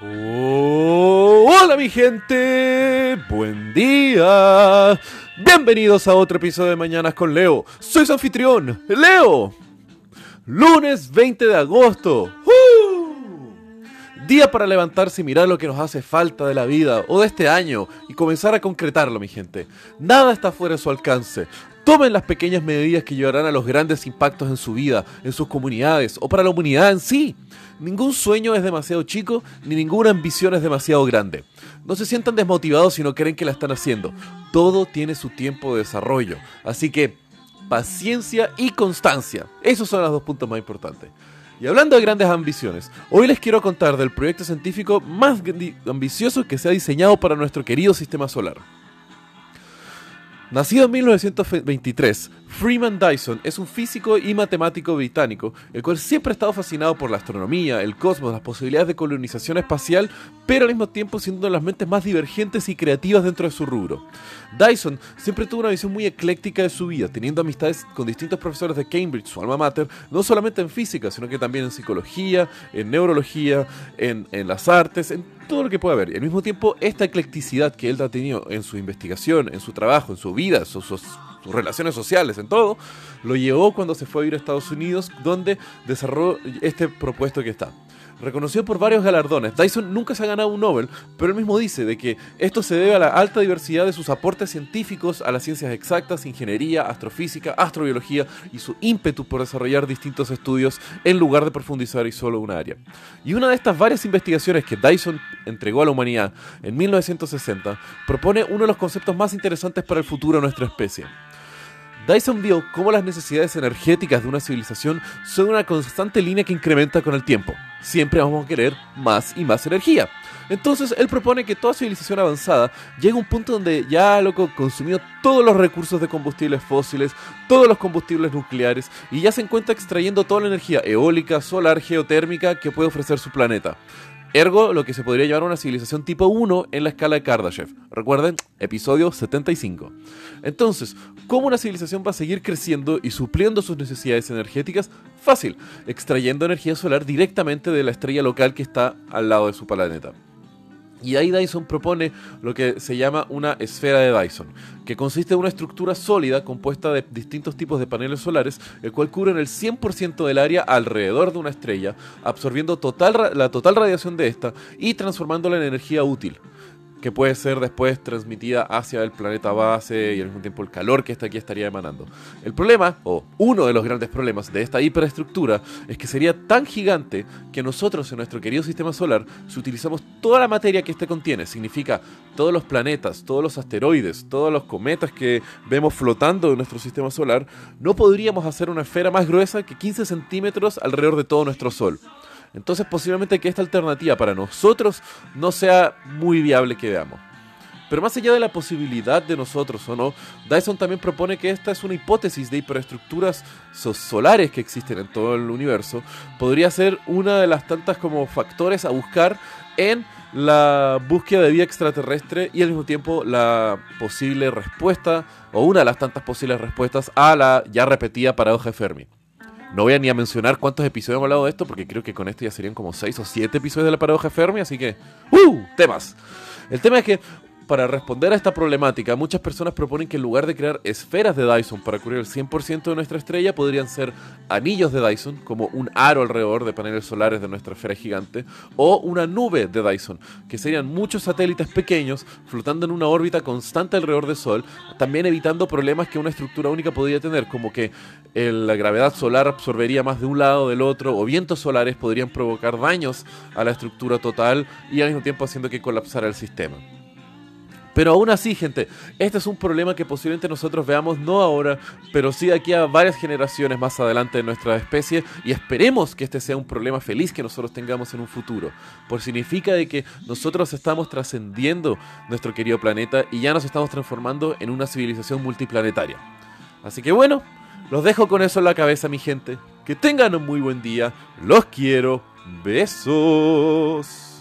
Oh, hola mi gente, buen día. Bienvenidos a otro episodio de Mañanas con Leo. Soy su anfitrión, Leo. Lunes 20 de agosto. Día para levantarse y mirar lo que nos hace falta de la vida o de este año y comenzar a concretarlo, mi gente. Nada está fuera de su alcance. Tomen las pequeñas medidas que llevarán a los grandes impactos en su vida, en sus comunidades o para la humanidad en sí. Ningún sueño es demasiado chico, ni ninguna ambición es demasiado grande. No se sientan desmotivados si no creen que la están haciendo. Todo tiene su tiempo de desarrollo. Así que paciencia y constancia. Esos son los dos puntos más importantes. Y hablando de grandes ambiciones, hoy les quiero contar del proyecto científico más ambicioso que se ha diseñado para nuestro querido sistema solar. Nacido en 1923, Freeman Dyson es un físico y matemático británico, el cual siempre ha estado fascinado por la astronomía, el cosmos, las posibilidades de colonización espacial, pero al mismo tiempo siendo una de las mentes más divergentes y creativas dentro de su rubro. Dyson siempre tuvo una visión muy ecléctica de su vida, teniendo amistades con distintos profesores de Cambridge, su alma mater, no solamente en física, sino que también en psicología, en neurología, en, en las artes, en todo lo que puede haber. Y al mismo tiempo, esta eclecticidad que él ha tenido en su investigación, en su trabajo, en su vida, sus, sus, relaciones sociales, en todo, lo llevó cuando se fue a vivir a Estados Unidos, donde desarrolló este propuesto que está reconocido por varios galardones. Dyson nunca se ha ganado un Nobel, pero él mismo dice de que esto se debe a la alta diversidad de sus aportes científicos a las ciencias exactas, ingeniería, astrofísica, astrobiología y su ímpetu por desarrollar distintos estudios en lugar de profundizar en solo una área. Y una de estas varias investigaciones que Dyson entregó a la humanidad en 1960 propone uno de los conceptos más interesantes para el futuro de nuestra especie. Dyson vio cómo las necesidades energéticas de una civilización son una constante línea que incrementa con el tiempo. Siempre vamos a querer más y más energía. Entonces él propone que toda civilización avanzada llegue a un punto donde ya loco consumió todos los recursos de combustibles fósiles, todos los combustibles nucleares y ya se encuentra extrayendo toda la energía eólica, solar, geotérmica que puede ofrecer su planeta. Ergo, lo que se podría llevar a una civilización tipo 1 en la escala de Kardashev. Recuerden, episodio 75. Entonces, ¿cómo una civilización va a seguir creciendo y supliendo sus necesidades energéticas? Fácil, extrayendo energía solar directamente de la estrella local que está al lado de su planeta. Y ahí Dyson propone lo que se llama una esfera de Dyson, que consiste en una estructura sólida compuesta de distintos tipos de paneles solares, el cual cubren el 100% del área alrededor de una estrella, absorbiendo total, la total radiación de esta y transformándola en energía útil que puede ser después transmitida hacia el planeta base y al mismo tiempo el calor que esta aquí estaría emanando. El problema, o uno de los grandes problemas de esta hiperestructura, es que sería tan gigante que nosotros en nuestro querido sistema solar, si utilizamos toda la materia que este contiene, significa todos los planetas, todos los asteroides, todos los cometas que vemos flotando en nuestro sistema solar, no podríamos hacer una esfera más gruesa que 15 centímetros alrededor de todo nuestro Sol. Entonces posiblemente que esta alternativa para nosotros no sea muy viable que veamos. Pero más allá de la posibilidad de nosotros o no, Dyson también propone que esta es una hipótesis de hiperestructuras solares que existen en todo el universo. Podría ser una de las tantas como factores a buscar en la búsqueda de vida extraterrestre y al mismo tiempo la posible respuesta o una de las tantas posibles respuestas a la ya repetida paradoja de Fermi. No voy a ni a mencionar cuántos episodios hemos hablado de esto, porque creo que con esto ya serían como 6 o 7 episodios de la paradoja Fermi, así que... ¡Uh! Temas. El tema es que para responder a esta problemática, muchas personas proponen que en lugar de crear esferas de Dyson para cubrir el 100% de nuestra estrella, podrían ser anillos de Dyson, como un aro alrededor de paneles solares de nuestra esfera gigante, o una nube de Dyson, que serían muchos satélites pequeños flotando en una órbita constante alrededor del Sol, también evitando problemas que una estructura única podría tener, como que la gravedad solar absorbería más de un lado del otro, o vientos solares podrían provocar daños a la estructura total y al mismo tiempo haciendo que colapsara el sistema. Pero aún así, gente, este es un problema que posiblemente nosotros veamos no ahora, pero sí aquí a varias generaciones más adelante de nuestra especie y esperemos que este sea un problema feliz que nosotros tengamos en un futuro. Por significa de que nosotros estamos trascendiendo nuestro querido planeta y ya nos estamos transformando en una civilización multiplanetaria. Así que bueno, los dejo con eso en la cabeza, mi gente. Que tengan un muy buen día. Los quiero. Besos.